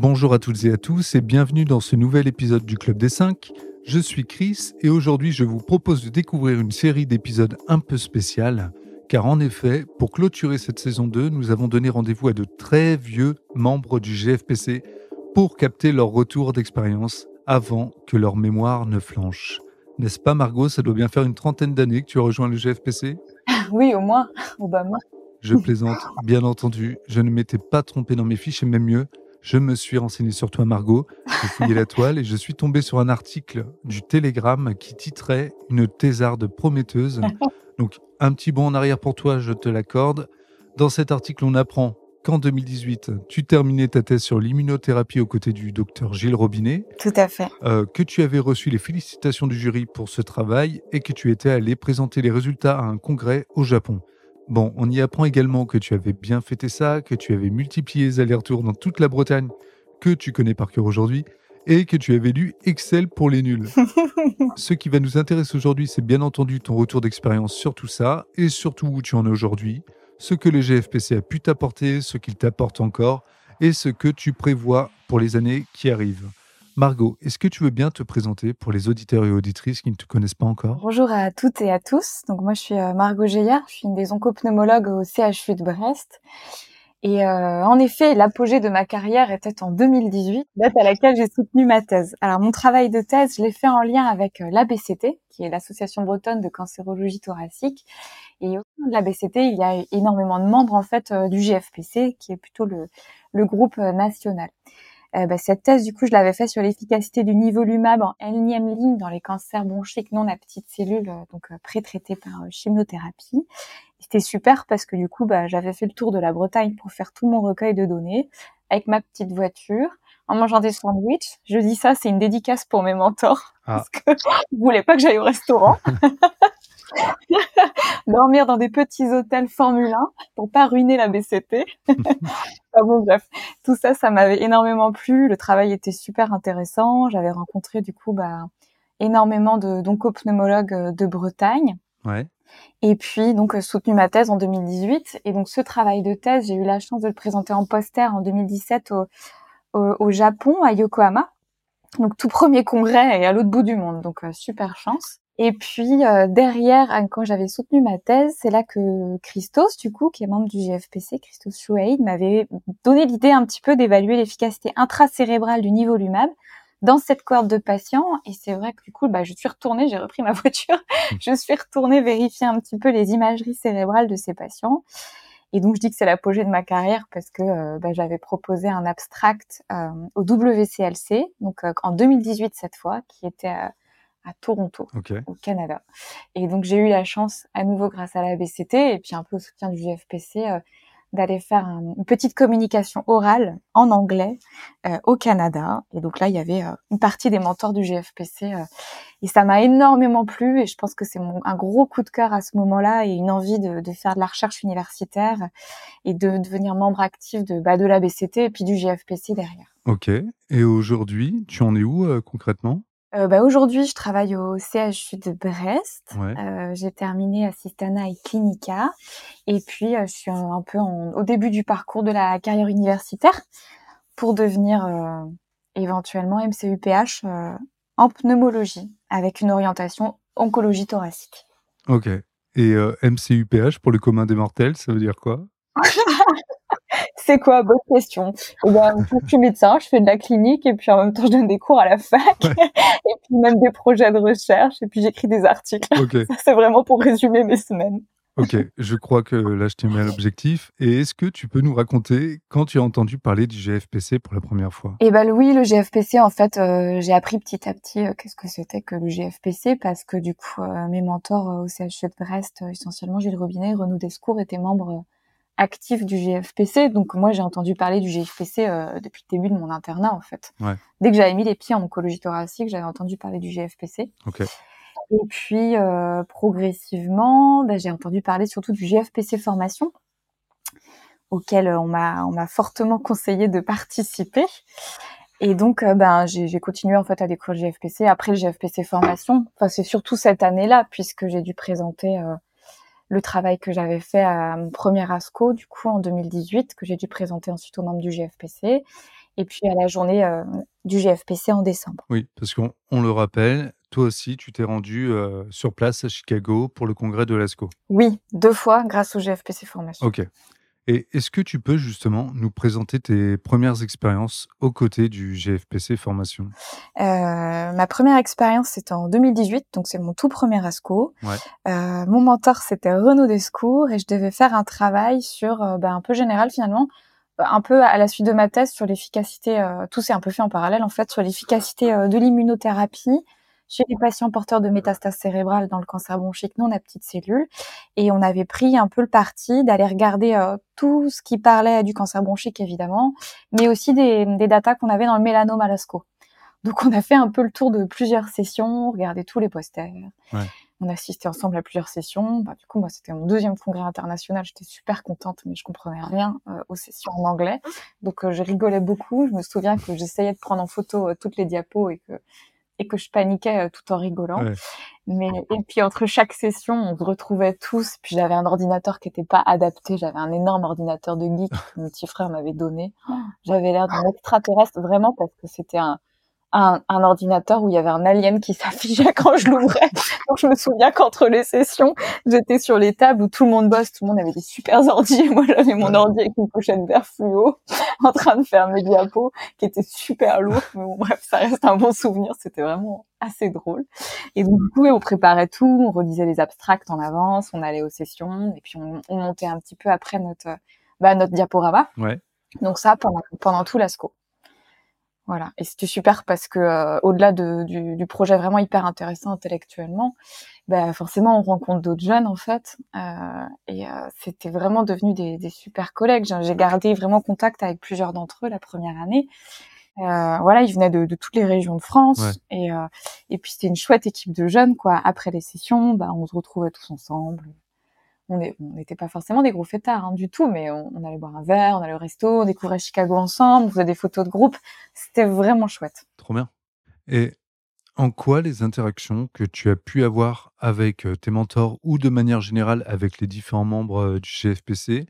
Bonjour à toutes et à tous et bienvenue dans ce nouvel épisode du Club des 5. Je suis Chris et aujourd'hui je vous propose de découvrir une série d'épisodes un peu spéciales car en effet, pour clôturer cette saison 2, nous avons donné rendez-vous à de très vieux membres du GFPC pour capter leur retour d'expérience avant que leur mémoire ne flanche. N'est-ce pas Margot? Ça doit bien faire une trentaine d'années que tu as rejoint le GFPC Oui, au moins, Obama. Je plaisante, bien entendu. Je ne m'étais pas trompé dans mes fiches et même mieux, je me suis renseigné sur toi, Margot. J'ai fouillé la toile et je suis tombé sur un article du Télégramme qui titrait Une thésarde prometteuse. Donc, un petit bond en arrière pour toi, je te l'accorde. Dans cet article, on apprend qu'en 2018, tu terminais ta thèse sur l'immunothérapie aux côtés du docteur Gilles Robinet. Tout à fait. Euh, que tu avais reçu les félicitations du jury pour ce travail et que tu étais allé présenter les résultats à un congrès au Japon. Bon, on y apprend également que tu avais bien fêté ça, que tu avais multiplié les allers-retours dans toute la Bretagne, que tu connais par cœur aujourd'hui, et que tu avais lu Excel pour les nuls. Ce qui va nous intéresser aujourd'hui, c'est bien entendu ton retour d'expérience sur tout ça, et surtout où tu en es aujourd'hui, ce que le GFPC a pu t'apporter, ce qu'il t'apporte encore, et ce que tu prévois pour les années qui arrivent. Margot, est-ce que tu veux bien te présenter pour les auditeurs et auditrices qui ne te connaissent pas encore? Bonjour à toutes et à tous. Donc moi je suis euh, Margot Geillard, je suis une des oncopneumologues au CHU de Brest. Et euh, en effet, l'apogée de ma carrière était en 2018, date à laquelle j'ai soutenu ma thèse. Alors mon travail de thèse, je l'ai fait en lien avec euh, l'ABCT, qui est l'Association bretonne de cancérologie thoracique. Et au sein de l'ABCT, il y a énormément de membres en fait du GFPC, qui est plutôt le, le groupe national. Euh, bah, cette thèse, du coup, je l'avais fait sur l'efficacité du nivolumab en énième ligne dans les cancers bronchiques non à petites cellules, euh, donc euh, pré-traités par chimiothérapie. C'était super parce que du coup, bah, j'avais fait le tour de la Bretagne pour faire tout mon recueil de données avec ma petite voiture en mangeant des sandwichs. Je dis ça, c'est une dédicace pour mes mentors ah. parce que je voulaient pas que j'aille au restaurant. dormir dans des petits hôtels Formule 1 pour pas ruiner la BCP. ah bon, bref, tout ça, ça m'avait énormément plu. Le travail était super intéressant. J'avais rencontré du coup bah, énormément de d'oncopneumologues euh, de Bretagne. Ouais. Et puis donc euh, soutenu ma thèse en 2018. Et donc ce travail de thèse, j'ai eu la chance de le présenter en poster en 2017 au, au, au Japon, à Yokohama. Donc tout premier congrès et à l'autre bout du monde. Donc euh, super chance. Et puis euh, derrière, hein, quand j'avais soutenu ma thèse, c'est là que Christos, du coup, qui est membre du GFPC, Christos Chouaïd, m'avait donné l'idée un petit peu d'évaluer l'efficacité intracérébrale du nivolumab dans cette cohorte de patients. Et c'est vrai que du coup, bah, je suis retournée, j'ai repris ma voiture, mmh. je suis retournée vérifier un petit peu les imageries cérébrales de ces patients. Et donc, je dis que c'est l'apogée de ma carrière parce que euh, bah, j'avais proposé un abstract euh, au WCLC, donc en 2018 cette fois, qui était à Toronto, au Canada. Et donc j'ai eu la chance, à nouveau grâce à la BCT et puis un peu au soutien du GFPC, euh, d'aller faire une petite communication orale en anglais euh, au Canada. Et donc là, il y avait euh, une partie des mentors du GFPC et ça m'a énormément plu. Et je pense que c'est un gros coup de cœur à ce moment-là et une envie de, de, faire de la recherche universitaire et de devenir membre actif de, bah, de la BCT et puis du GFPC derrière. Ok. Et aujourd'hui, tu en es où concrètement? Euh, bah, aujourd'hui, je travaille au CHU de Brest. Euh, j'ai terminé Assistana et Clinica. Et puis, euh, je suis un, peu au début du parcours de la carrière universitaire pour devenir éventuellement MCUPH en pneumologie avec une orientation oncologie thoracique. Ok. Et MCUPH pour le commun des mortels, ça veut dire quoi? c'est quoi Bonne question. Eh ben, je suis médecin, je fais de la clinique et puis en même temps je donne des cours à la fac et puis même des projets de recherche et puis j'écris des articles. c'est vraiment pour résumer mes semaines. Ok, je crois que là je t'ai mis à l'objectif. Et est-ce que tu peux nous raconter quand tu as entendu parler du GFPC pour la première fois? Eh ben oui, le GFPC en fait, euh, j'ai appris petit à petit euh, qu'est-ce que c'était que le GFPC parce que du coup euh, mes mentors au CHU de Brest, essentiellement Gilles Robinet, Renaud Descours étaient membres actif du GFPC. Donc moi, j'ai entendu parler du GFPC euh, depuis le début de mon internat, en fait. Dès que j'avais mis les pieds en oncologie thoracique, j'avais entendu parler du GFPC. Et puis, euh, progressivement, ben, j'ai entendu parler surtout du GFPC formation, auquel euh, on m'a on m'a fortement conseillé de participer. Et donc, ben, j'ai continué en fait à découvrir le GFPC. Après le GFPC formation, enfin c'est surtout cette année-là puisque j'ai dû présenter le travail que j'avais fait à mon premier ASCO, du coup, en 2018, que j'ai dû présenter ensuite aux membres du GFPC. et puis à la journée du GFPC en décembre. Oui, parce qu'on le rappelle, toi aussi, tu t'es rendu sur place à Chicago pour le congrès de l'ASCO. Oui, deux fois grâce au GFPC Formation. Ok. Et est-ce que tu peux justement nous présenter tes premières expériences aux côtés du GFPC Formation? Euh, Ma première expérience, c'était en 2018, donc c'est mon tout premier ASCO. Ouais. Euh, mon mentor, c'était Renaud Descours, et je devais faire un travail sur, euh, ben, un peu général finalement, un peu à la suite de ma thèse sur l'efficacité, tout s'est un peu fait en parallèle en fait, sur l'efficacité de l'immunothérapie chez les patients porteurs de métastases cérébrales dans le cancer bronchique non à petites cellules. Et on avait pris un peu le parti d'aller regarder euh, tout ce qui parlait du cancer bronchique, évidemment, mais aussi des, des datas qu'on avait dans le mélanome à l'ASCO. Donc on a fait un peu le tour de plusieurs sessions, regardé tous les posters. Ouais. On a assisté ensemble à plusieurs sessions. Bah, du coup, moi, c'était mon deuxième congrès international. J'étais super contente, mais je comprenais rien euh, aux sessions en anglais. Donc, euh, je rigolais beaucoup. Je me souviens que j'essayais de prendre en photo toutes les diapos et que et que je paniquais euh, tout en rigolant. Mais et puis entre chaque session, on se retrouvait tous. Puis j'avais un ordinateur qui était pas adapté. J'avais un énorme ordinateur de geek que mon petit frère m'avait donné. J'avais l'air d'un extraterrestre vraiment parce que c'était un un, un, ordinateur où il y avait un alien qui s'affichait quand je l'ouvrais. Donc je me souviens qu'entre les sessions, j'étais sur les tables où tout le monde bosse, tout le monde avait des super ordi, et moi j'avais mon ordi avec une pochette vert fluo, en train de faire mes diapos, qui était super lourd. Mais bon, bref, ça reste un bon souvenir, c'était vraiment assez drôle. Et donc du coup, on préparait tout, on relisait les abstracts en avance, on allait aux sessions, et puis on, on montait un petit peu après notre, bah, notre diaporama. Ouais. Donc ça, pendant, pendant tout l'ASCO. Voilà, et c'était super parce que euh, au-delà de, du, du, projet vraiment hyper intéressant intellectuellement, bah forcément on rencontre d'autres jeunes en fait, euh, et euh, c'était vraiment devenu des, des, super collègues. J'ai gardé vraiment contact avec plusieurs d'entre eux la première année. Euh, voilà, ils venaient de, de, toutes les régions de France, ouais. et euh, et puis c'était une chouette équipe de jeunes quoi. Après les sessions, bah on se retrouvait tous ensemble, on n'était pas forcément des gros fêtards hein, du tout, mais on, on, allait boire un verre, on allait au resto, on découvrait Chicago ensemble, on faisait des photos de groupe. C'était vraiment chouette. Trop bien. Et en quoi les interactions que tu as pu avoir avec euh, tes mentors ou de manière générale avec les différents membres euh, du GFPC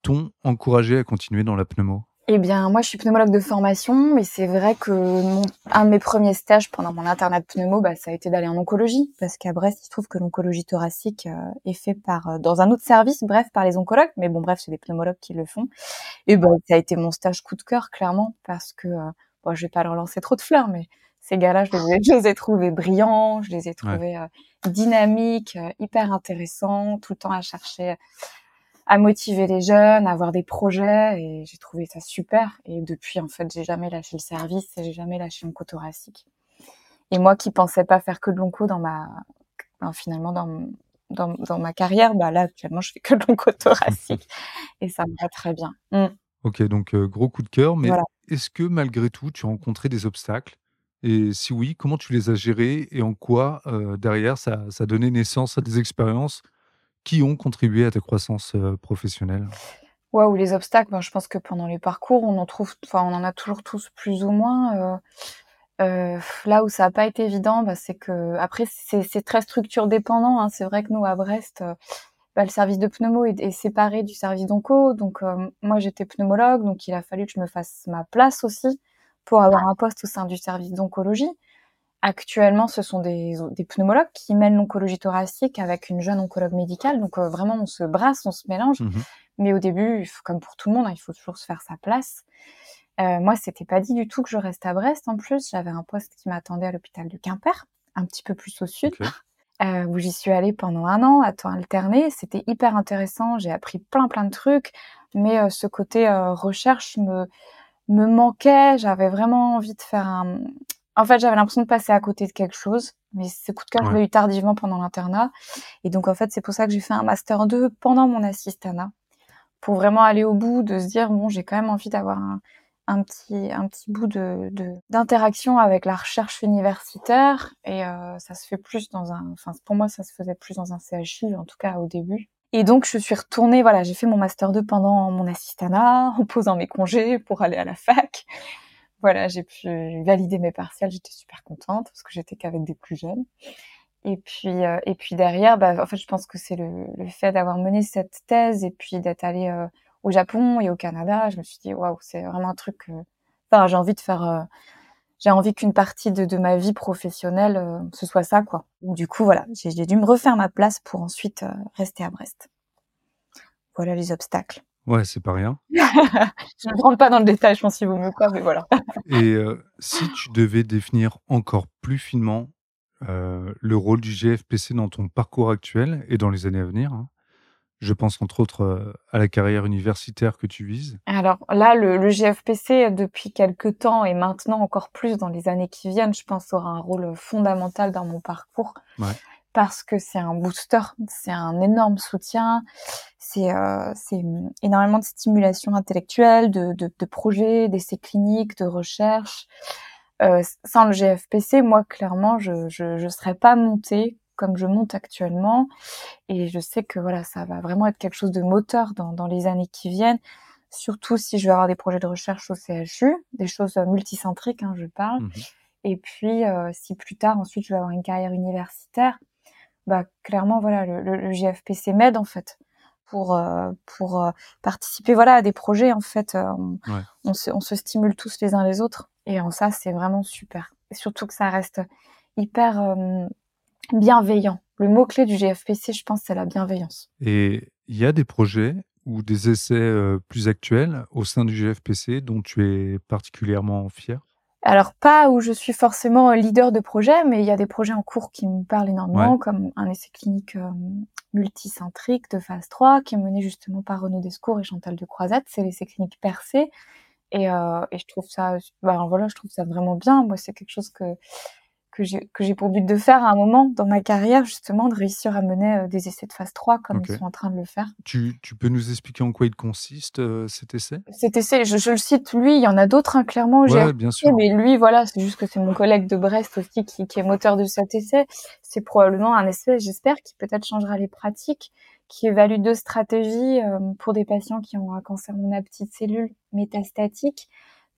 t'ont encouragé à continuer dans la pneumo? Eh bien, moi, je suis pneumologue de formation, mais c'est vrai que mon, un de mes premiers stages pendant mon internat de pneumo, bah, ça a été d'aller en oncologie, parce qu'à Brest, il se trouve que l'oncologie thoracique euh, est fait par euh, dans un autre service, bref, par les oncologues, mais bon, bref, c'est les pneumologues qui le font. Et ben, ça a été mon stage coup de cœur, clairement, parce que euh, bon, je vais pas leur lancer trop de fleurs, mais ces gars-là, je les, ai, je les ai trouvés brillants, je les ai trouvés ouais. dynamiques, hyper intéressants, tout le temps à chercher à motiver les jeunes, à avoir des projets et j'ai trouvé ça super. Et depuis, en fait, j'ai jamais lâché le service et j'ai jamais lâché mon thoracique. Et moi qui pensais pas faire que de l'onco dans ma, finalement dans, dans, dans, ma carrière, bah là actuellement je fais que de l'onco thoracique et ça me va très bien. Mm. Ok, donc euh, gros coup de cœur, mais voilà. est-ce que malgré tout tu as rencontré des obstacles? Et si oui, comment tu les as gérés et en quoi euh, derrière ça, ça a donné naissance à des expériences qui ont contribué à ta croissance euh, professionnelle? Ou les obstacles, ben, je pense que pendant les parcours, on en trouve, enfin, on en a toujours tous plus ou moins. Euh, euh, là où ça n'a pas été évident, bah, c'est que après c'est très structure dépendant. Hein. C'est vrai que nous à Brest, bah, le service de pneumo est, séparé du service d'onco. Donc moi j'étais pneumologue, donc il a fallu que je me fasse ma place aussi pour avoir un poste au sein du service d'oncologie. Actuellement, ce sont des, des pneumologues qui mènent l'oncologie thoracique avec une jeune oncologue médicale. Donc euh, vraiment, on se brasse, on se mélange. Mmh Mais au début, comme pour tout le monde, hein, il faut toujours se faire sa place. Euh, moi, c'était pas dit du tout que je reste à Brest. En plus, j'avais un poste qui m'attendait à l'hôpital de Quimper, un petit peu plus au sud, okay. euh, où j'y suis allée pendant un an à temps alterné. C'était hyper intéressant. J'ai appris plein plein de trucs, mais euh, ce côté recherche me me manquait. J'avais vraiment envie de faire un, en fait, j'avais l'impression de passer à côté de quelque chose, mais ce coup de cœur, ouais. je l'ai eu tardivement pendant l'internat. Et donc, en fait, c'est pour ça que j'ai fait un Master 2 pendant mon assistanat, pour vraiment aller au bout, de se dire, bon, j'ai quand même envie d'avoir un, un, petit, un petit bout de, d'interaction avec la recherche universitaire. Et euh, ça se fait plus dans un... Enfin, pour moi, ça se faisait plus dans un CHU, en tout cas au début. Et donc, je suis retournée, voilà, j'ai fait mon Master 2 pendant mon assistanat, en posant mes congés pour aller à la fac voilà, j'ai pu valider mes partiels, j'étais super contente parce que j'étais qu'avec des plus jeunes. Et puis, euh, et puis derrière, bah, en fait, je pense que c'est le, fait d'avoir mené cette thèse et puis d'être allée euh, au Japon et au Canada. Je me suis dit, waouh, c'est vraiment un truc. Euh... Enfin, j'ai envie de faire j'ai envie qu'une partie de, de, ma vie professionnelle euh, ce soit ça quoi. Du coup voilà, j'ai dû me refaire ma place pour ensuite euh, rester à Brest. Voilà les obstacles. Ouais, c'est pas rien. je ne rentre pas dans le détail, je pense qu'il vaut mieux quoi, mais voilà. Et euh, si tu devais définir encore plus finement le rôle du GFPC dans ton parcours actuel et dans les années à venir, hein, je pense entre autres euh, à la carrière universitaire que tu vises. Alors là, le, GFPC, depuis quelques temps et maintenant encore plus dans les années qui viennent, je pense aura un rôle fondamental dans mon parcours. Parce que c'est un booster, c'est un énorme soutien, c'est euh, énormément de stimulation intellectuelle, de, de, projets, d'essais cliniques, de recherche. Euh, sans le GFPC, moi clairement, je ne serais pas montée comme je monte actuellement. Et je sais que voilà, ça va vraiment être quelque chose de moteur dans, dans les années qui viennent. Surtout si je vais avoir des projets de recherche au CHU, des choses euh, multicentriques, hein, je parle. Mmh Et puis, euh, si plus tard, ensuite, je vais avoir une carrière universitaire, bah clairement, voilà, le, le, GFPC m'aide en fait pour euh, pour participer, voilà, à des projets en fait. On, on, se, on se stimule tous les uns les autres, et en ça, c'est vraiment super. Et surtout que ça reste hyper bienveillant. Le mot-clé du GFPC, je pense, c'est la bienveillance. Et il y a des projets ou des essais euh, plus actuels au sein du GFPC dont tu es particulièrement fier? Alors pas où je suis forcément leader de projet, mais il y a des projets en cours qui me parlent énormément, comme un essai clinique euh, multicentrique de phase 3 qui est mené justement par Renaud Descours et Chantal de Croisette. C'est l'essai clinique percé. Et, euh, et je trouve ça, bah, voilà, je trouve ça vraiment bien. Moi, c'est quelque chose que que j'ai j'ai pour but de faire à un moment dans ma carrière justement de réussir à mener euh, des essais de phase 3 comme ils sont en train de le faire. Tu, tu peux nous expliquer en quoi il consiste euh, cet essai? Cet essai, je, je, le cite lui, il y en a d'autres hein, clairement. Ouais, bien sûr. Mais lui, voilà, c'est juste que c'est mon collègue de Brest aussi qui, qui est moteur de cet essai. C'est probablement un essai, j'espère, qui peut-être changera les pratiques, qui évalue deux stratégies euh, pour des patients qui ont un cancer la petite cellule métastatique,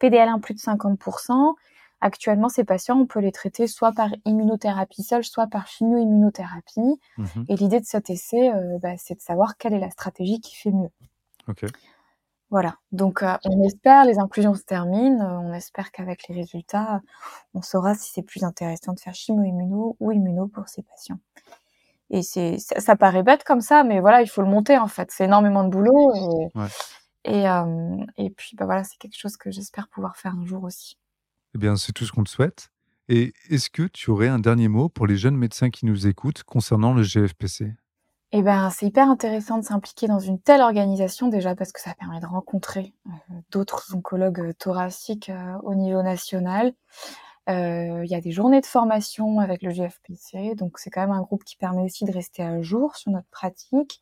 PDL1 plus de 50%, Actuellement, ces patients, on peut les traiter soit par immunothérapie seule, soit par chimio-immunothérapie. Mhm. Et l'idée de cet essai, euh, bah, c'est de savoir quelle est la stratégie qui fait mieux. Ok. Voilà. Donc, euh, on espère, les inclusions se terminent. Euh, on espère qu'avec les résultats, on saura si c'est plus intéressant de faire chimio-immuno ou immuno pour ces patients. Et c'est, ça, paraît bête comme ça, mais voilà, il faut le monter en fait. C'est énormément de boulot. Et, et puis, bah voilà, c'est quelque chose que j'espère pouvoir faire un jour aussi. Eh bien, c'est tout ce qu'on te souhaite. Et est-ce que tu aurais un dernier mot pour les jeunes médecins qui nous écoutent concernant le GFPC eh ben, c'est hyper intéressant de s'impliquer dans une telle organisation déjà parce que ça permet de rencontrer euh, d'autres oncologues euh, thoraciques euh, au niveau national. Il y a des journées de formation avec le GFPC, donc c'est quand même un groupe qui permet aussi de rester à jour sur notre pratique.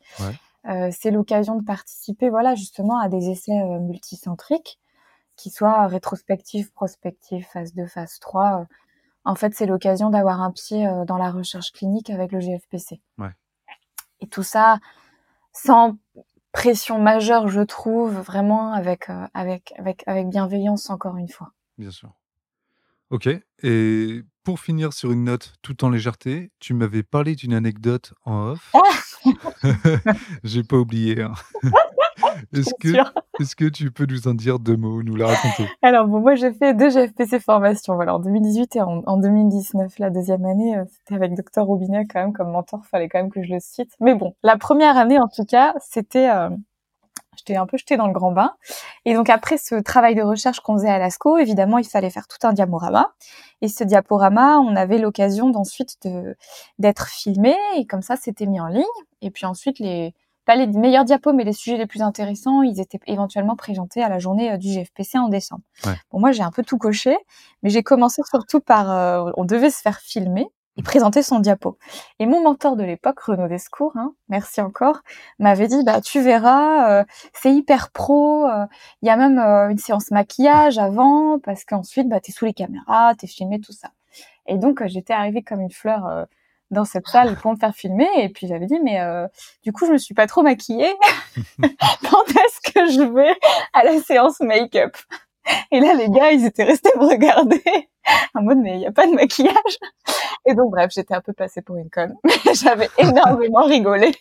c'est l'occasion de participer, voilà, justement à des essais multicentriques qui soit rétrospective, prospective, phase 2, phase 3. Euh, en fait, c'est l'occasion d'avoir un pied euh, dans la recherche clinique avec le GFPC. Ouais. Et tout ça sans pression majeure, je trouve, vraiment avec, euh, avec, avec, avec bienveillance, encore une fois. Bien sûr. Ok. Et pour finir sur une note tout en légèreté, tu m'avais parlé d'une anecdote en off. Ah J'ai pas oublié. Hein. Est-ce que, est que tu peux nous en dire deux mots, nous la raconter? Alors, bon, moi, j'ai fait deux GFPC formations, voilà, en 2018 et en, 2019. La deuxième année, euh, c'était avec Docteur Robinet, quand même, comme mentor, fallait quand même que je le cite. Mais bon, la première année, en tout cas, c'était... Euh, j'étais un peu jetée dans le grand bain. Et donc après ce travail de recherche qu'on faisait à l'ASCO, évidemment, il fallait faire tout un diaporama. Et ce diaporama, on avait l'occasion d'ensuite d'être filmé et comme ça, c'était mis en ligne. Et puis ensuite, les pas les meilleurs diapos, mais les sujets les plus intéressants, ils étaient éventuellement présentés à la journée euh, du GFPC en décembre. Bon, moi, j'ai un peu tout coché, mais j'ai commencé surtout par, euh, on devait se faire filmer et présenter son diapo. Et mon mentor de l'époque, Renaud Descours, hein, merci encore, m'avait dit, bah tu verras, euh, c'est hyper pro, il y a même une séance maquillage avant, parce qu'ensuite, bah t'es sous les caméras, t'es filmé, tout ça. Et donc, j'étais arrivée comme une fleur dans cette salle pour me faire filmer. Et puis j'avais dit, mais euh, du coup, je me suis pas trop maquillée. Quand est-ce que je vais à la séance make-up? Et là, les gars, ils étaient restés me regarder en mode, mais il n'y a pas de maquillage. Et donc, bref, j'étais un peu passée pour une conne. Mais j'avais énormément rigolé.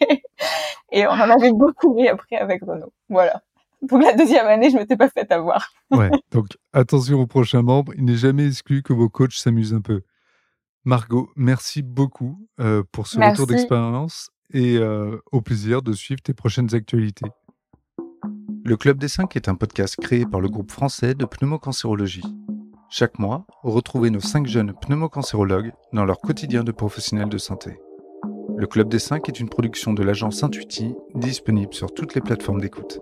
Et on en avait beaucoup ri après avec Renaud. Voilà. Donc la deuxième année, je m'étais pas fait avoir. ouais, donc attention aux prochains membres, il n'est jamais exclu que vos coachs s'amusent un peu. Margot, merci beaucoup euh, pour ce retour d'expérience et euh, au plaisir de suivre tes prochaines actualités. Le Club des 5 est un podcast créé par le groupe français de pneumocancérologie. Chaque mois, retrouvez nos 5 jeunes pneumocancérologues dans leur quotidien de professionnels de santé. Le Club des 5 est une production de l'agence Intuiti, disponible sur toutes les plateformes d'écoute.